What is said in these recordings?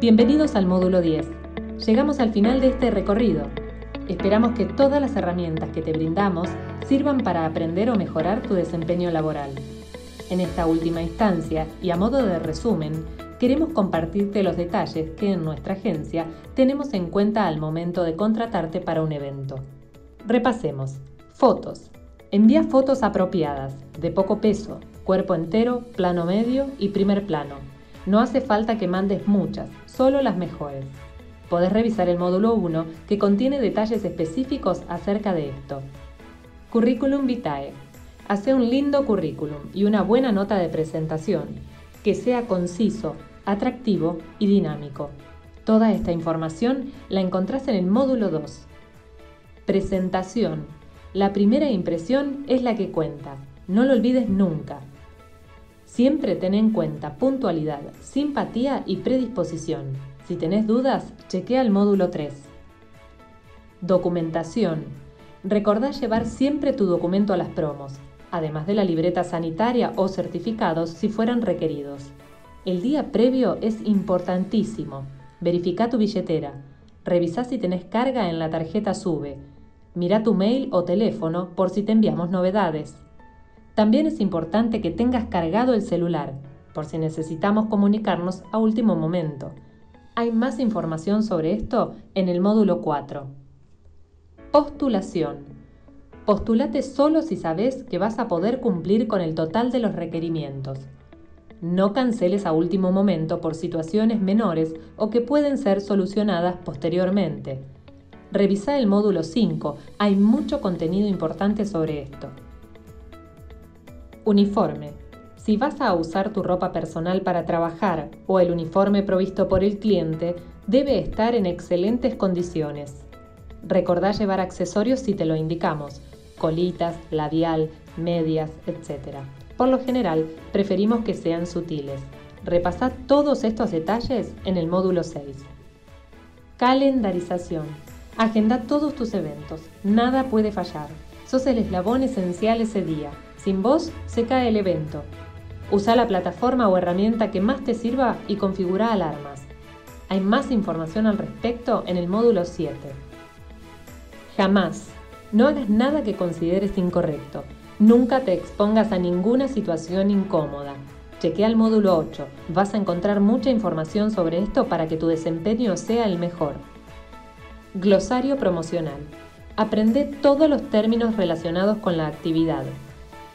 Bienvenidos al módulo 10. Llegamos al final de este recorrido. Esperamos que todas las herramientas que te brindamos sirvan para aprender o mejorar tu desempeño laboral. En esta última instancia, y a modo de resumen, queremos compartirte los detalles que en nuestra agencia tenemos en cuenta al momento de contratarte para un evento. Repasemos. Fotos. Envía fotos apropiadas, de poco peso, cuerpo entero, plano medio y primer plano. No hace falta que mandes muchas, solo las mejores. Podés revisar el módulo 1 que contiene detalles específicos acerca de esto. Curriculum Vitae. Hace un lindo currículum y una buena nota de presentación, que sea conciso, atractivo y dinámico. Toda esta información la encontrás en el módulo 2. Presentación. La primera impresión es la que cuenta. No lo olvides nunca. Siempre ten en cuenta puntualidad, simpatía y predisposición. Si tenés dudas, chequea el módulo 3. Documentación. Recordá llevar siempre tu documento a las promos, además de la libreta sanitaria o certificados si fueran requeridos. El día previo es importantísimo. Verifica tu billetera. Revisá si tenés carga en la tarjeta SUBE. Mira tu mail o teléfono por si te enviamos novedades. También es importante que tengas cargado el celular, por si necesitamos comunicarnos a último momento. Hay más información sobre esto en el módulo 4. Postulación. Postulate solo si sabes que vas a poder cumplir con el total de los requerimientos. No canceles a último momento por situaciones menores o que pueden ser solucionadas posteriormente. Revisa el módulo 5, hay mucho contenido importante sobre esto. Uniforme. Si vas a usar tu ropa personal para trabajar o el uniforme provisto por el cliente, debe estar en excelentes condiciones. Recordá llevar accesorios si te lo indicamos, colitas, labial, medias, etc. Por lo general, preferimos que sean sutiles. Repasad todos estos detalles en el módulo 6. Calendarización. Agenda todos tus eventos. Nada puede fallar. Sos el eslabón esencial ese día. Sin vos, se cae el evento. Usa la plataforma o herramienta que más te sirva y configura alarmas. Hay más información al respecto en el módulo 7. Jamás. No hagas nada que consideres incorrecto. Nunca te expongas a ninguna situación incómoda. Chequea el módulo 8. Vas a encontrar mucha información sobre esto para que tu desempeño sea el mejor. Glosario promocional. Aprende todos los términos relacionados con la actividad.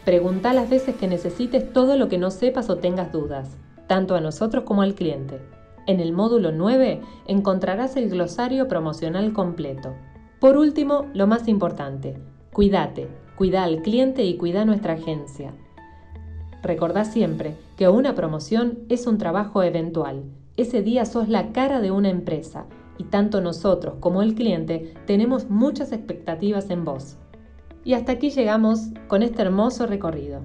Pregunta las veces que necesites todo lo que no sepas o tengas dudas, tanto a nosotros como al cliente. En el módulo 9 encontrarás el glosario promocional completo. Por último, lo más importante, cuídate, cuida al cliente y cuida nuestra agencia. Recordá siempre que una promoción es un trabajo eventual. Ese día sos la cara de una empresa y tanto nosotros como el cliente tenemos muchas expectativas en vos. Y hasta aquí llegamos con este hermoso recorrido.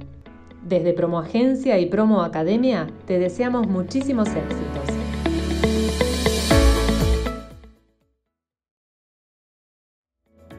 Desde Promo Agencia y Promo Academia te deseamos muchísimos éxitos.